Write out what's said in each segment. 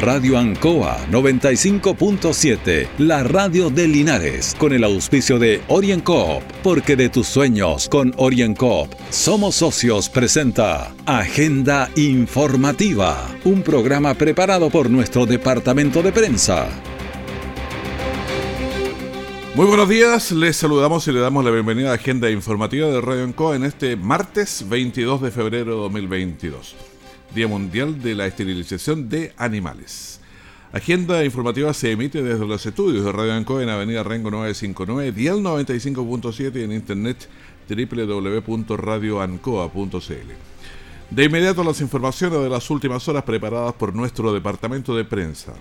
Radio Ancoa 95.7, la radio de Linares, con el auspicio de OrienCoop, porque de tus sueños con OrienCoop somos socios presenta Agenda Informativa, un programa preparado por nuestro departamento de prensa. Muy buenos días, les saludamos y le damos la bienvenida a Agenda Informativa de Radio Ancoa en este martes 22 de febrero de 2022. Día Mundial de la Esterilización de Animales. Agenda informativa se emite desde los estudios de Radio Ancoa en Avenida Rengo 959, Dial 95.7 y en internet www.radioancoa.cl. De inmediato las informaciones de las últimas horas preparadas por nuestro departamento de prensa.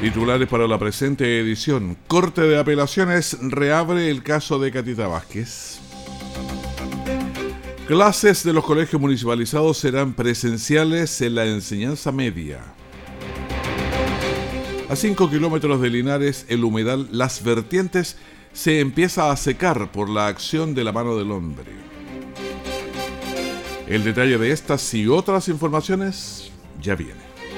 Titulares para la presente edición. Corte de Apelaciones reabre el caso de Catita Vázquez. Clases de los colegios municipalizados serán presenciales en la enseñanza media. A 5 kilómetros de Linares, el humedal Las Vertientes se empieza a secar por la acción de la mano del hombre. El detalle de estas y otras informaciones ya viene.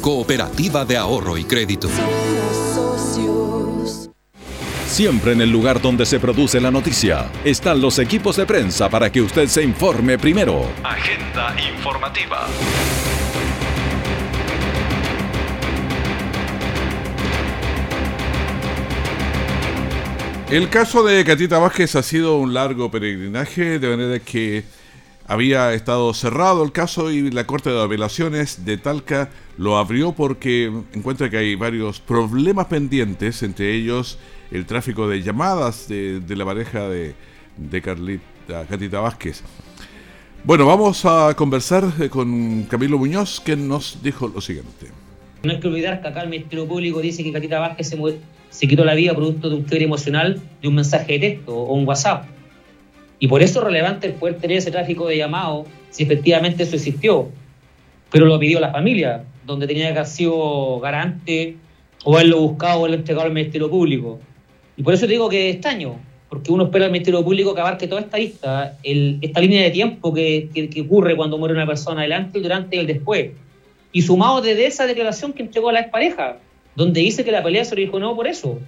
Cooperativa de Ahorro y Crédito. Siempre en el lugar donde se produce la noticia están los equipos de prensa para que usted se informe primero. Agenda informativa. El caso de Catita Vázquez ha sido un largo peregrinaje, de manera que había estado cerrado el caso y la Corte de Apelaciones de Talca lo abrió porque encuentra que hay varios problemas pendientes, entre ellos el tráfico de llamadas de, la pareja de, de Carlita, Catita Vázquez. Bueno, vamos a conversar con Camilo Muñoz, que nos dijo lo siguiente. No hay que olvidar que acá el Ministerio Público dice que Catita Vázquez se, se quitó la vida producto de un quiebre emocional de un mensaje de texto o un WhatsApp y por eso es relevante el tener ese tráfico de llamado, si efectivamente eso existió. Pero lo pidió la familia, donde tenía que haber sido garante o haberlo buscado o haberlo entregado al Ministerio Público. Y por eso te digo que es extraño, porque uno espera al Ministerio Público que abarque toda esta lista, esta línea de tiempo que, ocurre cuando muere una persona, adelante, el durante y el después. Y sumado desde esa declaración que entregó a la expareja, donde dice que la pelea se originó por eso,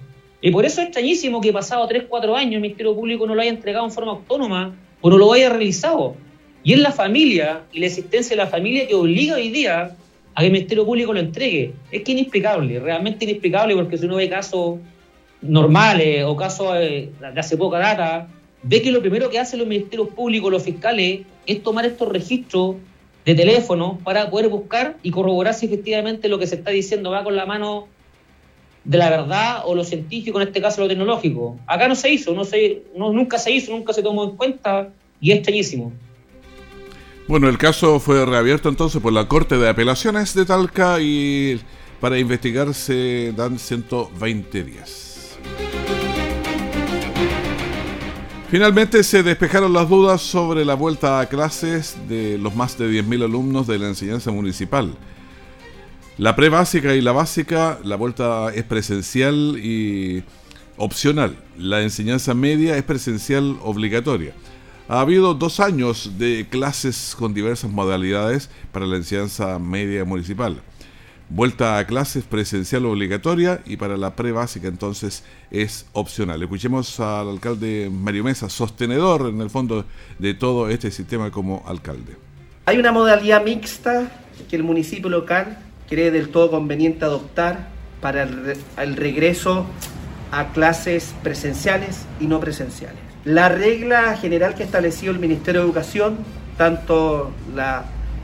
y por eso es extrañísimo que pasado 3, 4 años el Ministerio Público no lo haya entregado en forma autónoma o no lo haya realizado. Y es la familia y la existencia de la familia que obliga hoy día a que el Ministerio Público lo entregue. Es que inexplicable, realmente inexplicable, porque si uno ve casos normales o casos eh, de hace poca data, ve que lo primero que hacen los ministerios públicos, los fiscales, es tomar estos registros de teléfono para poder buscar y corroborar si efectivamente lo que se está diciendo va con la mano de la verdad o lo científico, en este caso lo tecnológico. Acá no se hizo, no se, no, nunca se hizo, nunca se tomó en cuenta y es extrañísimo. Bueno, el caso fue reabierto entonces por la Corte de Apelaciones de Talca y para investigarse dan 120 días. Finalmente se despejaron las dudas sobre la vuelta a clases de los más de 10.000 alumnos de la enseñanza municipal. La pre-básica y la básica, la vuelta es presencial y opcional. La enseñanza media es presencial obligatoria. Ha habido dos años de clases con diversas modalidades para la enseñanza media municipal. Vuelta a clases presencial obligatoria y para la pre-básica entonces es opcional. Escuchemos al alcalde Mario Mesa, sostenedor en el fondo de todo este sistema como alcalde. Hay una modalidad mixta que el municipio local cree del todo conveniente adoptar para el, regreso a clases presenciales y no presenciales. La regla general que ha establecido el Ministerio de Educación, tanto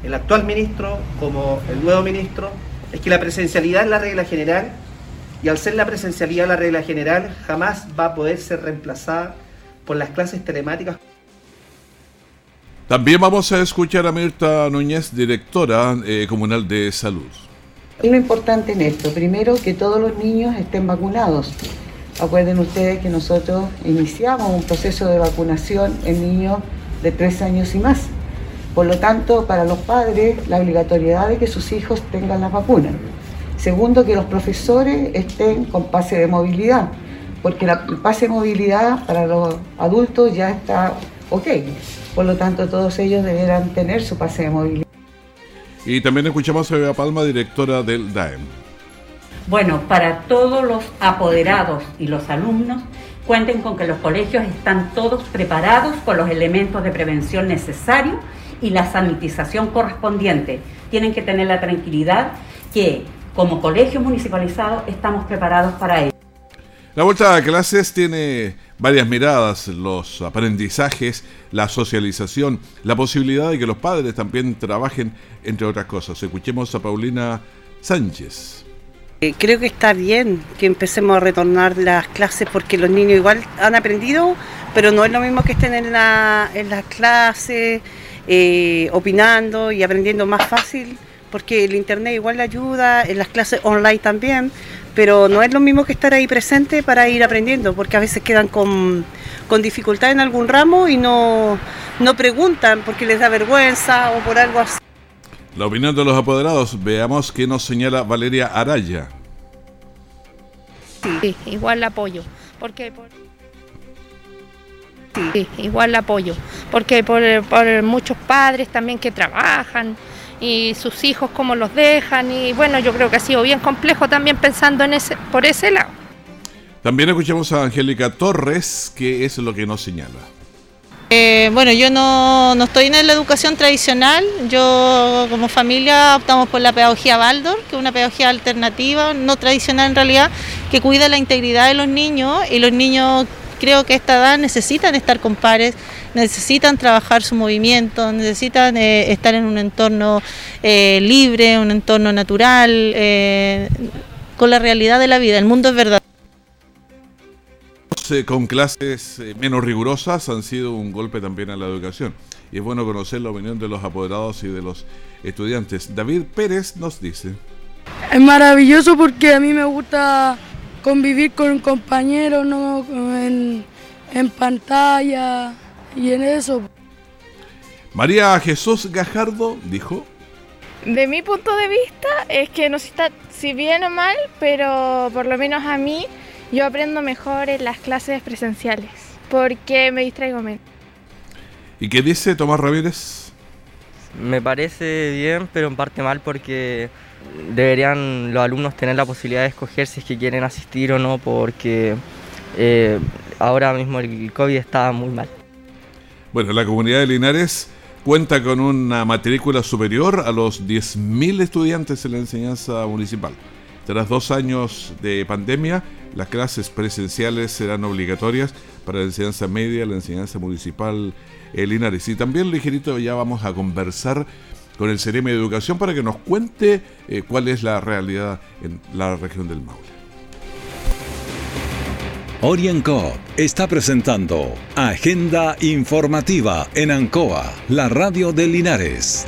el actual ministro como el nuevo ministro, es que la presencialidad es la regla general y al ser la presencialidad la regla general jamás va a poder ser reemplazada por las clases telemáticas. También vamos a escuchar a Mirta Núñez, directora eh, comunal de salud. Lo importante en esto, primero que todos los niños estén vacunados. Acuerden ustedes que nosotros iniciamos un proceso de vacunación en niños de tres años y más. Por lo tanto, para los padres, la obligatoriedad de que sus hijos tengan las vacunas. Segundo, que los profesores estén con pase de movilidad, porque el pase de movilidad para los adultos ya está ok. Por lo tanto, todos ellos deberán tener su pase de movilidad. Y también escuchamos a Eva Palma, directora del DAEM. Bueno, para todos los apoderados y los alumnos, cuenten con que los colegios están todos preparados con los elementos de prevención necesarios y la sanitización correspondiente. Tienen que tener la tranquilidad que como colegio municipalizado estamos preparados para ello. La vuelta a clases tiene varias miradas, los aprendizajes, la socialización, la posibilidad de que los padres también trabajen, entre otras cosas. Escuchemos a Paulina Sánchez. Eh, creo que está bien que empecemos a retornar las clases porque los niños igual han aprendido, pero no es lo mismo que estén en, la, en las clases eh, opinando y aprendiendo más fácil, porque el internet igual ayuda, en las clases online también, pero no es lo mismo que estar ahí presente para ir aprendiendo, porque a veces quedan con, con dificultad en algún ramo y no, no preguntan porque les da vergüenza o por algo así. La opinión de los apoderados, veamos qué nos señala Valeria Araya. Sí, igual la apoyo, porque sí, igual la apoyo, porque por, por, muchos padres también que trabajan y sus hijos cómo los dejan y bueno, yo creo que ha sido bien complejo también pensando en ese por ese lado. También escuchamos a Angélica Torres, que es lo que nos señala. Eh, bueno, yo no, no, estoy en la educación tradicional, yo como familia optamos por la pedagogía Baldor, que es una pedagogía alternativa, no tradicional en realidad, que cuida la integridad de los niños y los niños creo que a esta edad necesitan estar con pares, necesitan trabajar su movimiento, necesitan eh, estar en un entorno eh, libre, un entorno natural, eh, con la realidad de la vida, el mundo es verdad con clases menos rigurosas han sido un golpe también a la educación. Y es bueno conocer la opinión de los apoderados y de los estudiantes. David Pérez nos dice. Es maravilloso porque a mí me gusta convivir con compañeros, ¿no? en, en pantalla y en eso. María Jesús Gajardo dijo. De mi punto de vista es que no está si bien o mal, pero por lo menos a mí yo aprendo mejor en las clases presenciales porque me distraigo menos. ¿Y qué dice Tomás Ramírez? Me parece bien, pero en parte mal porque deberían los alumnos tener la posibilidad de escoger si es que quieren asistir o no, porque eh, ahora mismo el COVID está muy mal. Bueno, la comunidad de Linares cuenta con una matrícula superior a los 10.000 estudiantes en la enseñanza municipal. Tras dos años de pandemia, las clases presenciales serán obligatorias para la enseñanza media, la enseñanza municipal en Linares. Y también, ligerito, ya vamos a conversar con el CEREME de Educación para que nos cuente eh, cuál es la realidad en la región del Maule. Orienco está presentando Agenda Informativa en Ancoa, la radio de Linares.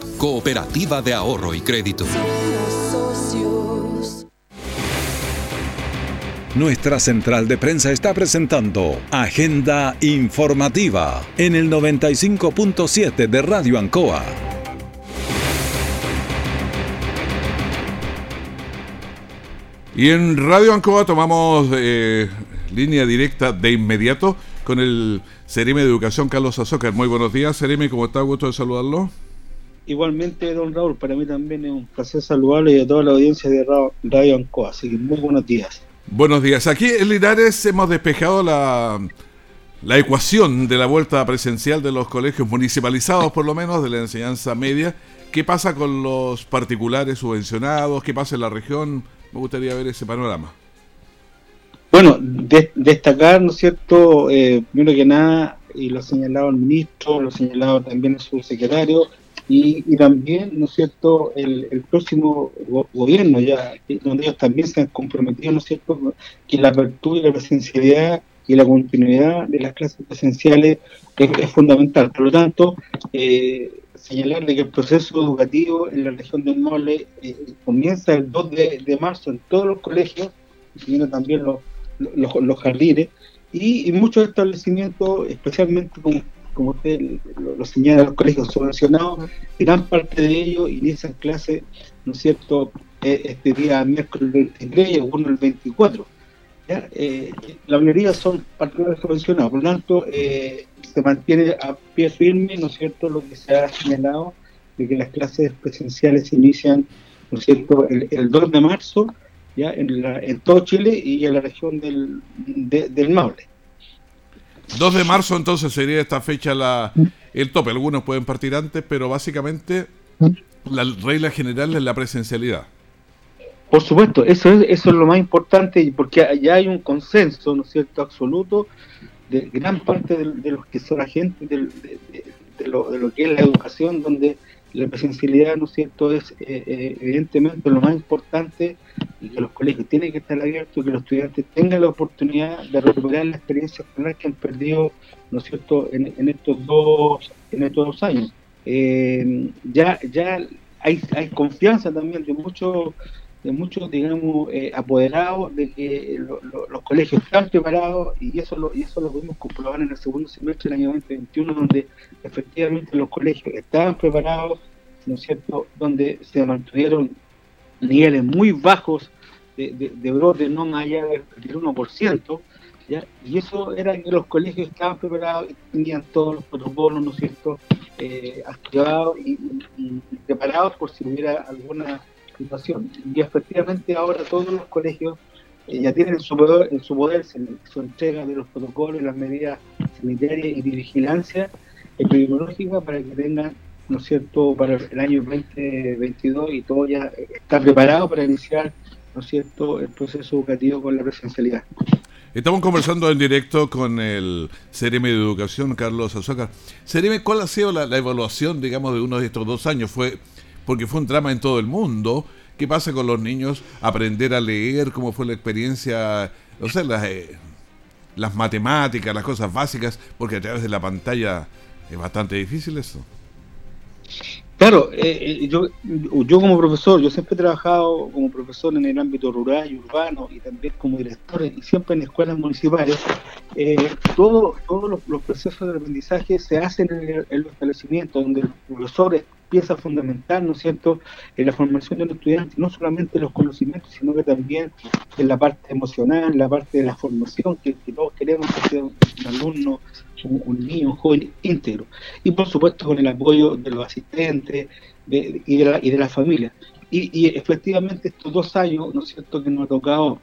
cooperativa de ahorro y crédito. Nuestra central de prensa está presentando Agenda Informativa en el 95.7 de Radio Ancoa. Y en Radio Ancoa tomamos eh, línea directa de inmediato con el Cerime de Educación Carlos Azócar. Muy buenos días, Cerime, ¿cómo está? Gusto de saludarlo. Igualmente, don Raúl, para mí también es un placer saludarlo y a toda la audiencia de Radio Ancoa. Así que muy buenos días. Buenos días. Aquí en Linares hemos despejado la, la ecuación de la vuelta presencial de los colegios municipalizados, por lo menos, de la enseñanza media, ¿Qué pasa con los particulares subvencionados? ¿Qué pasa en la región? Me gustaría ver ese panorama. Bueno, destacar, ¿no es cierto? Eh, primero que nada, y lo ha señalado el ministro, lo ha señalado también el subsecretario, y, y también, ¿no es cierto?, el, próximo gobierno, ya donde ellos también se han comprometido, ¿no es cierto?, que la apertura y la presencialidad y la continuidad de las clases presenciales es, fundamental. Por lo tanto, eh, señalarle que el proceso educativo en la región del Maule eh, comienza el 2 de, marzo en todos los colegios, incluyendo también los, los, jardines, y, muchos establecimientos, especialmente como, como usted lo, señala, los colegios subvencionados, gran parte de ellos inician clases, ¿no es cierto?, eh, este día miércoles 23 y algunos el 24. Eh, la mayoría son particulares subvencionados, por lo tanto, eh, se mantiene a pie firme, ¿no es cierto?, lo que se ha señalado de que las clases presenciales se inician, ¿no es cierto?, el, 2 de marzo, ya en, la, en todo Chile y en la región del, del Maule. 2 de marzo entonces sería esta fecha la, el tope. Algunos pueden partir antes, pero básicamente la regla general es la presencialidad. Por supuesto, eso es, eso es lo más importante porque ya hay un consenso, ¿no es cierto?, absoluto de gran parte de, los que son agentes de, de, lo, de, lo, que es la educación, donde la presencialidad, ¿no es cierto?, es eh, eh, evidentemente lo más importante y que los colegios tienen que estar abiertos que los estudiantes tengan la oportunidad de recuperar la experiencia escolar que han perdido, ¿no cierto?, en, en estos dos en estos dos años. Eh, ya ya hay, hay confianza también de muchos de muchos, digamos, eh, apoderados de que los colegios están preparados y eso lo, y eso lo pudimos comprobar en el segundo semestre del año 2021, donde efectivamente los colegios estaban preparados, ¿no es cierto?, donde se mantuvieron niveles muy bajos de, de, de brote, no más allá del, 1%, ¿ya? y eso era que los colegios estaban preparados y tenían todos los protocolos, ¿no es cierto?, eh, activados y preparados por si hubiera alguna y efectivamente ahora todos los colegios eh, ya tienen en su poder, su, entrega de los protocolos, las medidas sanitarias y de vigilancia epidemiológica para que tengan, ¿no es cierto?, para el año 2022 y todo ya está preparado para iniciar, ¿no es cierto?, el proceso educativo con la presencialidad. Estamos conversando en directo con el CRM de Educación, Carlos Azúcar. CRM, ¿cuál ha sido la, la, evaluación, digamos, de uno de estos dos años? ¿Fue porque fue un drama en todo el mundo. ¿Qué pasa con los niños? Aprender a leer, cómo fue la experiencia, o sea, las, eh, las matemáticas, las cosas básicas, porque a través de la pantalla es bastante difícil eso. Claro, eh, eh, yo, yo como profesor, yo siempre he trabajado como profesor en el ámbito rural y urbano y también como director y siempre en escuelas municipales. Eh, todos los, procesos de aprendizaje se hacen en, en los establecimientos donde los profesores pieza fundamental, ¿no es cierto?, en la formación de los estudiantes, no solamente los conocimientos, sino que también en la parte emocional, en la parte de la formación, que, todos queremos que sea un, alumno, un, niño, un joven íntegro. Y por supuesto con el apoyo de los asistentes y, de la, y de la familia. Y, y efectivamente estos dos años, ¿no es cierto?, que nos ha tocado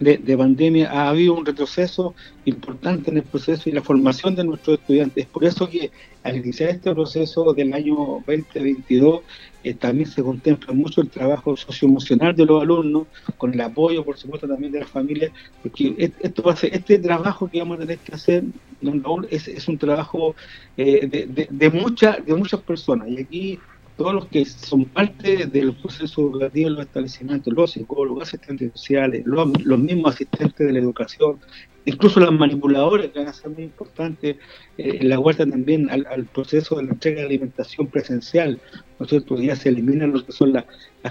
de, pandemia ha habido un retroceso importante en el proceso y la formación de nuestros estudiantes. Por eso que al iniciar este proceso del año 2022 eh, también se contempla mucho el trabajo socioemocional de los alumnos, con el apoyo, por supuesto, también de las familias, porque esto va a ser, este trabajo que vamos a tener que hacer, es, es un trabajo eh, de, de, de, de muchas personas. Y aquí todos los que son parte del proceso educativo en los establecimientos, los psicólogos, asistentes sociales, los, mismos asistentes de la educación, incluso las manipuladoras que van a ser muy importantes eh, en la vuelta también al, proceso de la entrega de alimentación presencial, ¿no es cierto? Ya se eliminan lo que son las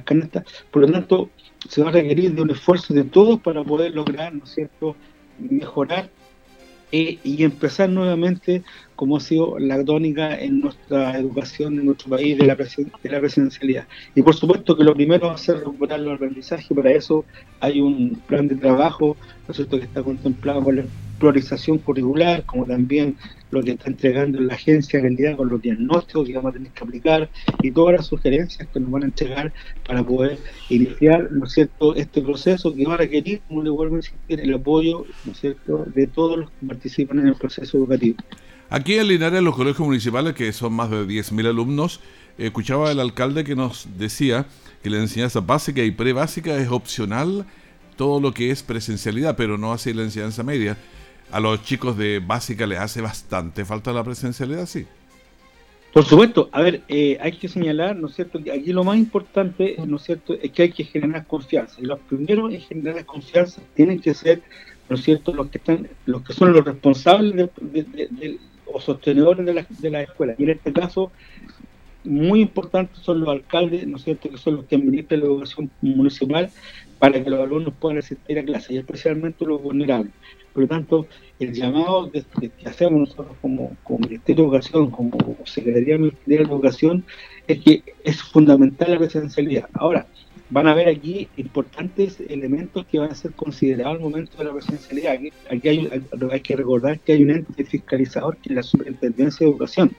canastas, por lo tanto se va a requerir de un esfuerzo de todos para poder lograr, ¿no es cierto?, mejorar eh, y empezar nuevamente como ha sido la tónica en nuestra educación en nuestro país de la, de la presidencialidad. Y por supuesto que lo primero va a ser recuperar los aprendizajes, para eso hay un plan de trabajo ¿no es cierto? que está contemplado con la priorización curricular, como también lo que está entregando la agencia en realidad con los diagnósticos que vamos a tener que aplicar y todas las sugerencias que nos van a entregar para poder iniciar ¿no es cierto? este proceso que va a requerir, como le vuelvo a insistir, el apoyo ¿no es cierto? de todos los que participan en el proceso educativo. Aquí en Linares, los colegios municipales, que son más de 10.000 alumnos, escuchaba al alcalde que nos decía que la enseñanza básica y pre-básica es opcional todo lo que es presencialidad, pero no así la enseñanza media. A los chicos de básica les hace bastante falta la presencialidad, sí. Por supuesto, a ver, eh, hay que señalar, ¿no es cierto?, que aquí lo más importante, ¿no es cierto?, es que hay que generar confianza. Y los primeros en generar confianza tienen que ser, ¿no es cierto?, los que están, los que son los responsables o sostenedores de la, de la escuela. Y en este caso, muy importantes son los alcaldes, ¿no es cierto?, que son los que administran la educación municipal para que los alumnos puedan asistir a clases, y especialmente los vulnerables. Por lo tanto, el llamado que, hacemos nosotros como, Ministerio de Educación, como Secretaría de Educación, es que es fundamental la presencialidad. Ahora, van a haber aquí importantes elementos que van a ser considerados al momento de la presencialidad. Aquí, hay, hay, que recordar que hay un ente fiscalizador que es la Superintendencia de Educación,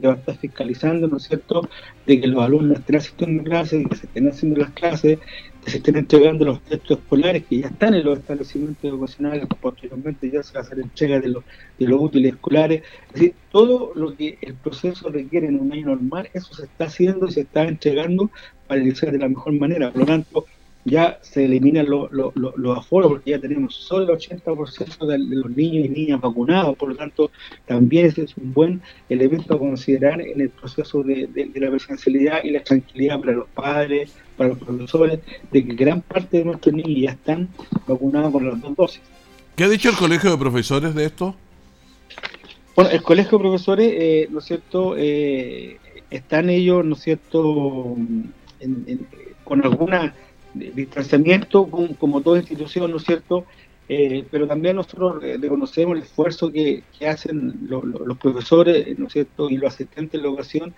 que va a estar fiscalizando, ¿no es cierto?, de que los alumnos estén asistiendo a clases, que se estén haciendo las clases, que se estén entregando los textos escolares que ya están en los establecimientos educacionales, posteriormente ya se va a hacer entrega de los, de los útiles escolares. Es decir, todo lo que el proceso requiere en un año normal, eso se está haciendo y se está entregando para iniciar de la mejor manera. Por lo tanto, ya se eliminan los aforos porque ya tenemos solo el 80% de, los niños y niñas vacunados, por lo tanto también ese es un buen elemento a considerar en el proceso de, la presencialidad y la tranquilidad para los padres, para los profesores, de que gran parte de nuestros niños ya están vacunados con las dos dosis. ¿Qué ha dicho el Colegio de Profesores de esto? Bueno, el Colegio de Profesores, eh, ¿no es cierto?, eh, están ellos, ¿no es cierto?, con alguna distanciamiento como, toda institución, ¿no es cierto? Eh, pero también nosotros reconocemos el esfuerzo que, hacen los profesores, ¿no es cierto?, y los asistentes de la educación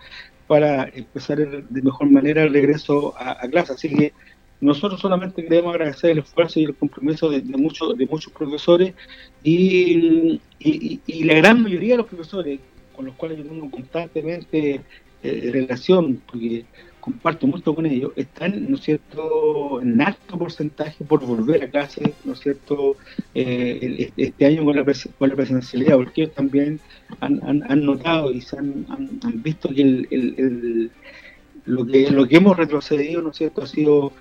para empezar de mejor manera el regreso a, clase. Así que nosotros solamente queremos agradecer el esfuerzo y el compromiso de, muchos de muchos profesores y, y, la gran mayoría de los profesores con los cuales yo tengo constantemente eh, relación, porque comparto mucho con ellos, están, ¿no es cierto?, en alto porcentaje por volver a clase, ¿no es cierto?, eh, este año con la, con la presencialidad, porque ellos también han, han, notado y se han, han, visto que el, lo que lo que hemos retrocedido, ¿no es cierto?, ha sido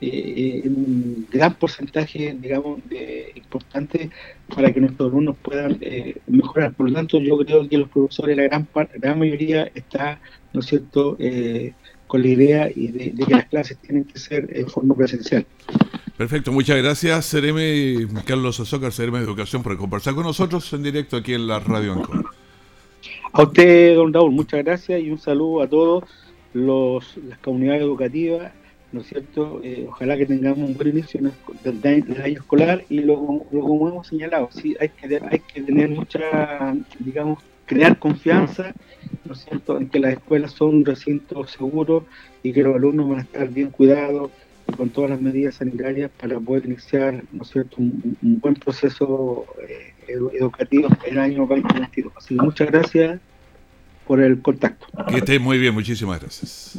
eh, un gran porcentaje, digamos, de, importante para que nuestros alumnos puedan eh, mejorar. Por lo tanto, yo creo que los profesores, la gran, parte, la gran mayoría, está, ¿no es cierto?, eh, con la idea y de, que las clases tienen que ser en forma presencial. Perfecto, muchas gracias, Sereme Carlos Azócar, Sereme de Educación, por conversar con nosotros en directo aquí en la Radio Ancor. A usted, don Raúl, muchas gracias y un saludo a todos los, las comunidades educativas, ¿no es cierto? Eh, ojalá que tengamos un buen inicio del, del año escolar y lo, como hemos señalado, sí, hay que, hay que tener mucha, digamos, crear confianza, ¿no es cierto?, en que las escuelas son un recinto seguro y que los alumnos van a estar bien cuidados con todas las medidas sanitarias para poder iniciar, ¿no es cierto?, un, buen proceso eh, educativo en el año 2022. Así que muchas gracias por el contacto. Que esté muy bien, muchísimas gracias.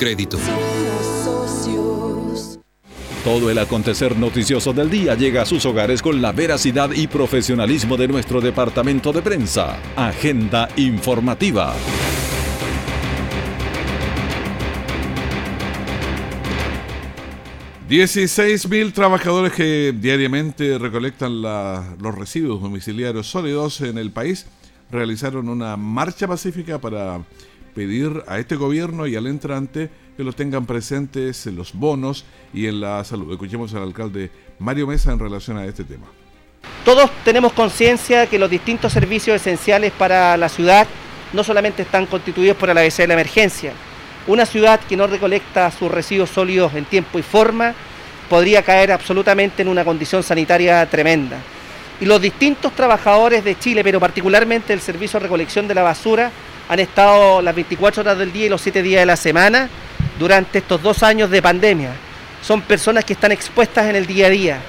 crédito. Todo el acontecer noticioso del día llega a sus hogares con la veracidad y profesionalismo de nuestro departamento de prensa. Agenda informativa. 16.000 trabajadores que diariamente recolectan los residuos domiciliarios sólidos en el país realizaron una marcha pacífica para pedir a este gobierno y al entrante que los tengan presentes en los bonos y en la salud. Escuchemos al alcalde Mario Mesa en relación a este tema. Todos tenemos conciencia que los distintos servicios esenciales para la ciudad no solamente están constituidos por la ABC de la emergencia, Una ciudad que no recolecta sus residuos sólidos en tiempo y forma podría caer absolutamente en una condición sanitaria tremenda. Y los distintos trabajadores de Chile, pero particularmente el Servicio de Recolección de la Basura, han estado las 24 horas del día y los 7 días de la semana durante estos dos años de pandemia. Son personas que están expuestas en el día a día.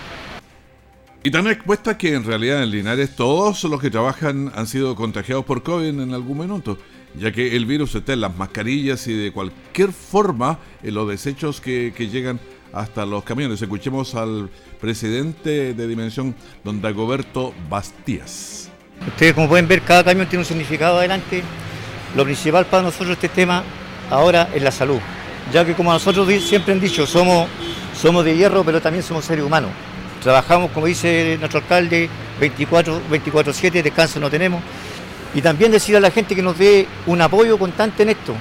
Y tan expuestas que en realidad en Linares todos los que trabajan han sido contagiados por COVID en algún minuto, ya que el virus está en las mascarillas y de cualquier forma en los desechos que, que llegan hasta los camiones. Escuchemos al presidente de Dimensión, don Dagoberto Bastías. Ustedes como pueden ver, cada camión tiene un significado adelante. Lo principal para nosotros este tema ahora es la salud, ya que como nosotros siempre han dicho, somos, somos de hierro, pero también somos seres humanos. Trabajamos, como dice nuestro alcalde, 24-7, descanso no tenemos. Y también decir a la gente que nos dé un apoyo constante en esto.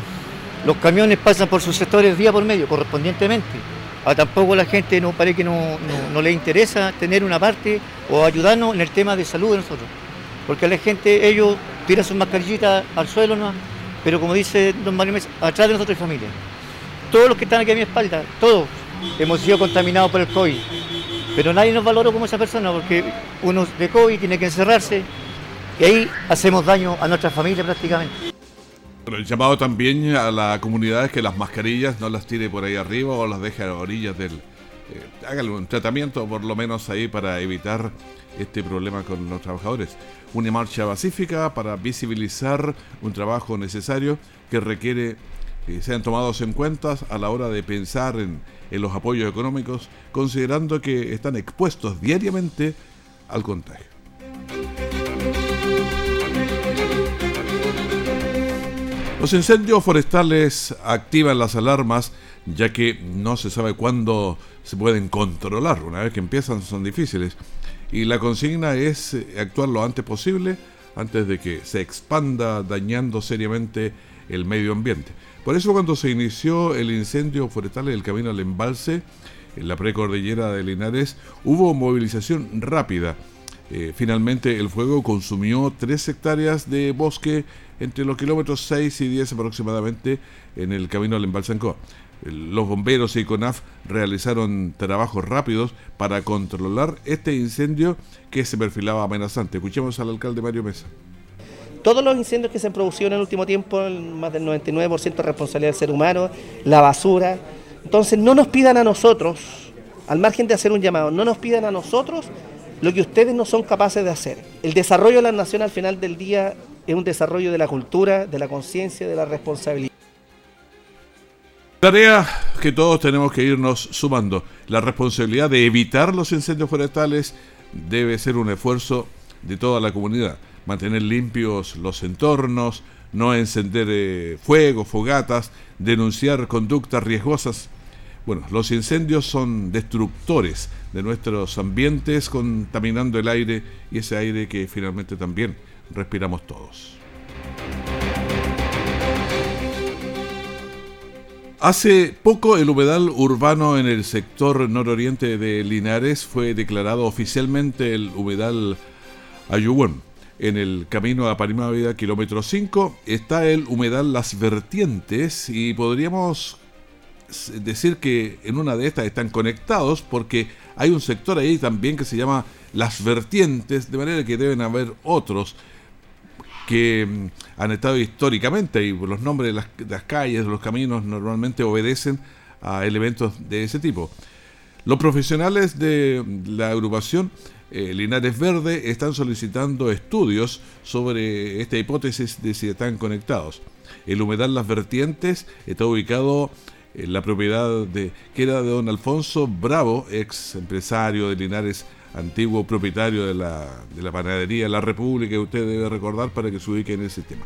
Los camiones pasan por sus sectores día por medio, correspondientemente a tampoco la gente no parece que no, le interesa tener una parte o ayudarnos en el tema de salud de nosotros. Porque la gente, ellos tiran sus mascarillitas al suelo, ¿no? pero como dice don Mario Mesa, atrás de nosotros hay familia. Todos los que están aquí a mi espalda, todos hemos sido contaminados por el COVID. Pero nadie nos valoró como esa persona porque uno de COVID tiene que encerrarse y ahí hacemos daño a nuestra familia prácticamente. Pero el llamado también a la comunidad es que las mascarillas no las tire por ahí arriba o las deje a orillas del... Eh, hágale un tratamiento por lo menos ahí para evitar este problema con los trabajadores. Una marcha pacífica para visibilizar un trabajo necesario que requiere que sean tomados en cuenta a la hora de pensar en, en los apoyos económicos, considerando que están expuestos diariamente al contagio. Los incendios forestales activan las alarmas ya que no se sabe cuándo se pueden controlar. Una vez que empiezan son difíciles. Y la consigna es eh, actuar lo antes posible antes de que se expanda dañando seriamente el medio ambiente. Por eso cuando se inició el incendio forestal en el camino al embalse, en la precordillera de Linares, hubo movilización rápida. Eh, finalmente el fuego consumió tres hectáreas de bosque entre los kilómetros 6 y 10 aproximadamente en el camino al Embalsancó. Los bomberos y CONAF realizaron trabajos rápidos para controlar este incendio que se perfilaba amenazante. Escuchemos al alcalde Mario Mesa. Todos los incendios que se han producido en el último tiempo, más del 99% responsabilidad del ser humano, la basura. Entonces no nos pidan a nosotros, al margen de hacer un llamado, no nos pidan a nosotros lo que ustedes no son capaces de hacer. El desarrollo de la nación al final del día es un desarrollo de la cultura, de la conciencia, de la responsabilidad. Tarea que todos tenemos que irnos sumando. La responsabilidad de evitar los incendios forestales debe ser un esfuerzo de toda la comunidad. Mantener limpios los entornos, no encender eh, fuegos, fogatas, denunciar conductas riesgosas. Bueno, los incendios son destructores de nuestros ambientes, contaminando el aire y ese aire que finalmente también respiramos todos. Hace poco el humedal urbano en el sector nororiente de Linares fue declarado oficialmente el humedal Ayuwón. En el camino a Parimávida, kilómetro 5, está el humedal Las Vertientes y podríamos decir que en una de estas están conectados porque hay un sector ahí también que se llama Las Vertientes, de manera que deben haber otros que mm, han estado históricamente y los nombres de las, calles, de los caminos normalmente obedecen a elementos de ese tipo. Los profesionales de la agrupación eh, Linares Verde están solicitando estudios sobre esta hipótesis de si están conectados. El humedal Las Vertientes está ubicado en la propiedad de que era de don Alfonso Bravo, ex empresario de Linares antiguo propietario de la, de la panadería La República, que usted debe recordar para que se ubique en ese tema.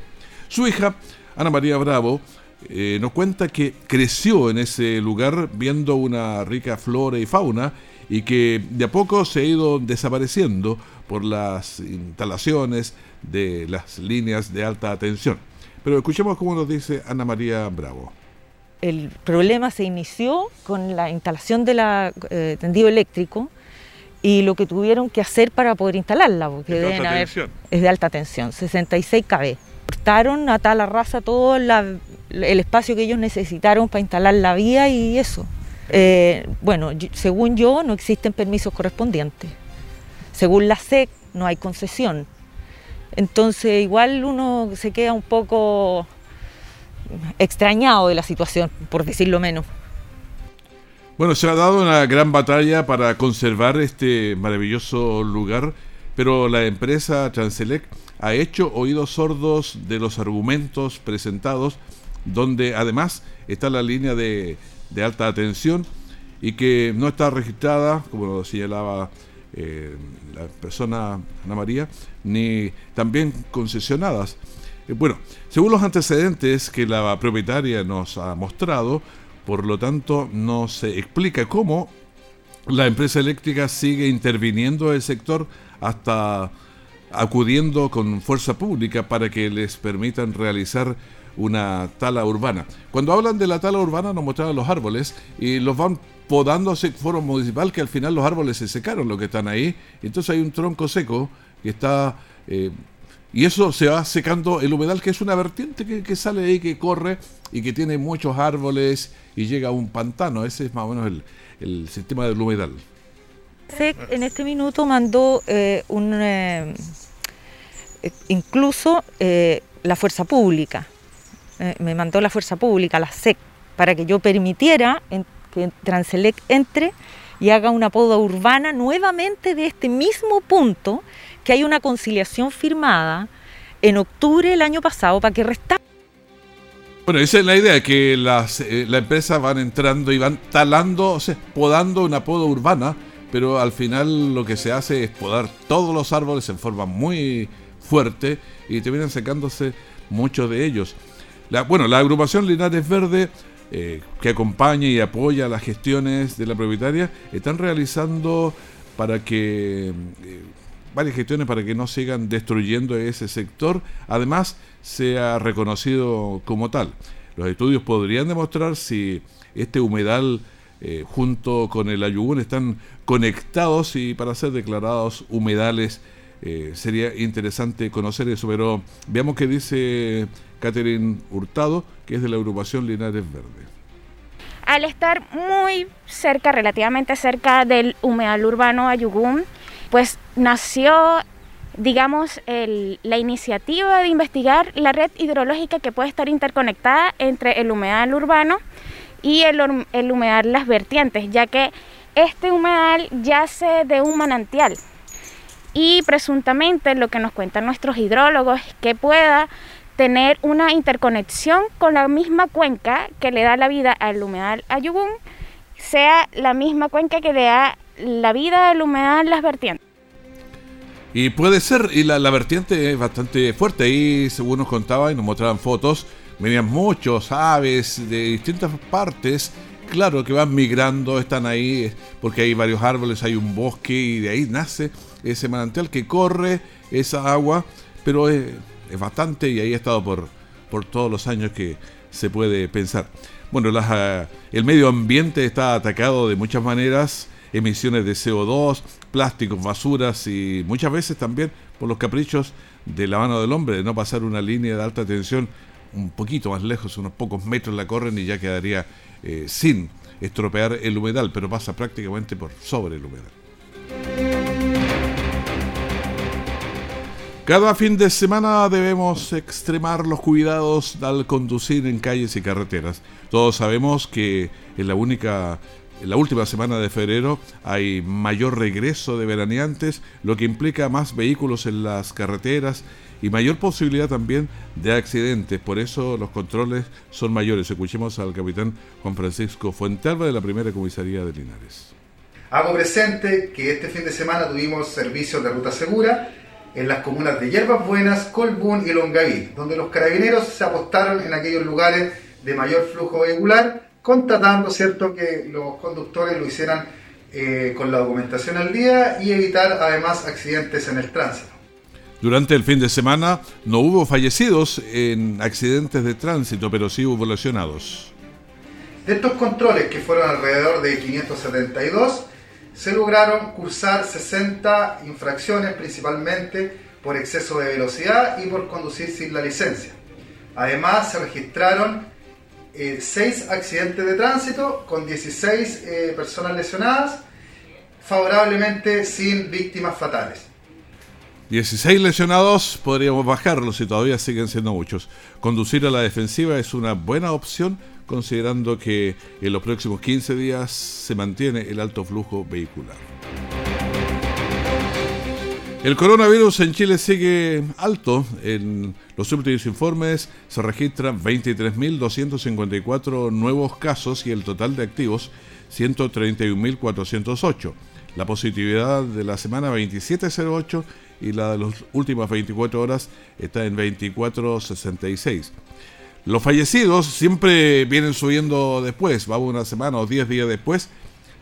Su hija, Ana María Bravo, eh, nos cuenta que creció en ese lugar viendo una rica flora y fauna y que de a poco se ha ido desapareciendo por las instalaciones de las líneas de alta tensión. Pero escuchemos cómo nos dice Ana María Bravo. El problema se inició con la instalación del eh, tendido eléctrico y lo que tuvieron que hacer para poder instalarla, porque es de, alta tensión. es de alta tensión, 66 kV. cortaron a tal raza todo el espacio que ellos necesitaron para instalar la vía y eso. Eh, bueno, según yo no existen permisos correspondientes. Según la SEC no hay concesión. Entonces igual uno se queda un poco extrañado de la situación, por decirlo menos. Bueno, se ha dado una gran batalla para conservar este maravilloso lugar, pero la empresa Transelec ha hecho oídos sordos de los argumentos presentados, donde además está la línea de, alta tensión y que no está registrada, como lo señalaba eh, la persona Ana María, ni también concesionadas. Eh, bueno, según los antecedentes que la propietaria nos ha mostrado, por lo tanto, no se explica cómo la empresa eléctrica sigue interviniendo en el sector hasta acudiendo con fuerza pública para que les permitan realizar una tala urbana. Cuando hablan de la tala urbana nos mostraron los árboles y los van podando a foro municipal que al final los árboles se secaron, lo que están ahí. Entonces hay un tronco seco que está eh, y eso se va secando el humedal, que es una vertiente que, sale ahí, que corre y que tiene muchos árboles y llega a un pantano. Ese es más o menos el, sistema del humedal. SEC en este minuto mandó eh, un, eh, incluso eh, la fuerza pública. me mandó la fuerza pública, la SEC, para que yo permitiera que Transelec entre y haga una poda urbana nuevamente de este mismo punto que hay una conciliación firmada en octubre del año pasado para que resta bueno, esa es la idea, que las, eh, empresas van entrando y van talando, o sea, podando una poda urbana, pero al final lo que se hace es podar todos los árboles en forma muy fuerte y terminan secándose muchos de ellos. La, bueno, la agrupación Linares Verde, eh, que acompaña y apoya las gestiones de la propietaria, están realizando para que... Eh, varias gestiones para que no sigan destruyendo ese sector, además sea reconocido como tal. Los estudios podrían demostrar si este humedal eh, junto con el Ayugún están conectados y para ser declarados humedales eh, sería interesante conocer eso, pero veamos qué dice Catherine Hurtado, que es de la agrupación Linares Verde. Al estar muy cerca, relativamente cerca del humedal urbano Ayugún, pues nació, digamos, la iniciativa de investigar la red hidrológica que puede estar interconectada entre el humedal urbano y el, humedal Las Vertientes, ya que este humedal yace de un manantial. Y presuntamente lo que nos cuentan nuestros hidrólogos es que pueda tener una interconexión con la misma cuenca que le da la vida al humedal Ayugún, sea la misma cuenca que le da la vida del humedal Las Vertientes. Y puede ser, y la, vertiente es bastante fuerte. Ahí, según nos contaba y nos mostraban fotos, venían muchos aves de distintas partes. Claro que van migrando, están ahí porque hay varios árboles, hay un bosque y de ahí nace ese manantial que corre esa agua, pero es, bastante y ahí ha estado por, por todos los años que se puede pensar. Bueno, ah, el medio ambiente está atacado de muchas maneras emisiones de CO2, plásticos, basuras y muchas veces también por los caprichos de la mano del hombre, de no pasar una línea de alta tensión un poquito más lejos, unos pocos metros la corren y ya quedaría eh, sin estropear el humedal, pero pasa prácticamente por sobre el humedal. Cada fin de semana debemos extremar los cuidados al conducir en calles y carreteras. Todos sabemos que es la única la última semana de febrero hay mayor regreso de veraneantes, lo que implica más vehículos en las carreteras y mayor posibilidad también de accidentes. Por eso los controles son mayores. Escuchemos al capitán Juan Francisco Fuenterra de la primera comisaría de Linares. Hago presente que este fin de semana tuvimos servicios de ruta segura en las comunas de Hierbas Buenas, Colbún y Longaví, donde los carabineros se apostaron en aquellos lugares de mayor flujo vehicular constatando ¿cierto? que los conductores lo hicieran eh, con la documentación al día y evitar además accidentes en el tránsito. Durante el fin de semana no hubo fallecidos en accidentes de tránsito, pero sí hubo lesionados. De estos controles, que fueron alrededor de 572, se lograron cursar 60 infracciones, principalmente por exceso de velocidad y por conducir sin la licencia. Además, se registraron eh, seis accidentes de tránsito con 16 eh, personas lesionadas, favorablemente sin víctimas fatales. 16 lesionados, podríamos bajarlos si todavía siguen siendo muchos. Conducir a la defensiva es una buena opción considerando que en los próximos 15 días se mantiene el alto flujo vehicular. El coronavirus en Chile sigue alto. En los últimos informes se registran 23.254 nuevos casos y el total de activos 131.408. La positividad de la semana 2708 y la de las últimas 24 horas está en 2466. Los fallecidos siempre vienen subiendo después, va una semana o 10 días después,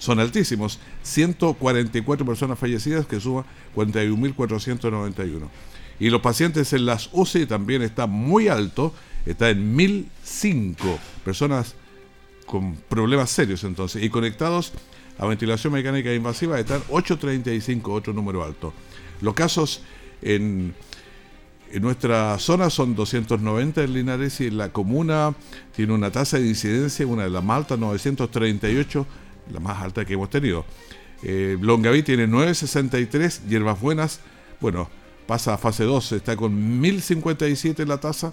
son altísimos. 144 personas fallecidas que suman 41.491. Y los pacientes en las UCI también está muy alto, está en 1.005 personas con problemas serios entonces. Y conectados a ventilación mecánica invasiva están 835, otro número alto. Los casos en, en nuestra zona son 290 en Linares y la comuna tiene una tasa de incidencia, una de las más altas, 938 la más alta que hemos tenido. Eh, Longaví tiene 963, Hierbas Buenas, bueno, pasa a fase 2, está con 1057 la tasa.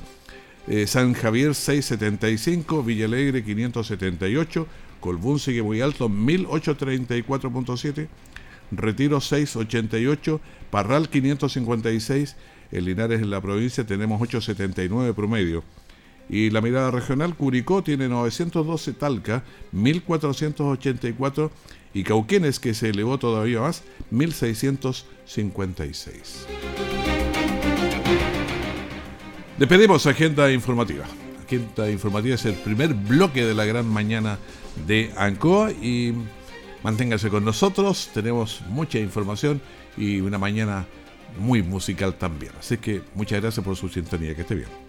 Eh, San Javier 675, Villa Alegre 578, Colbún sigue muy alto 1834.7, Retiro 688, Parral 556, en Linares en la provincia tenemos 879 promedio. Y la mirada regional, Curicó tiene 912, Talca 1484 y Cauquenes, que se elevó todavía más, 1656. Despedimos Agenda Informativa. Agenda Informativa es el primer bloque de la gran mañana de Ancoa y manténgase con nosotros. Tenemos mucha información y una mañana muy musical también. Así que muchas gracias por su sintonía. Que esté bien.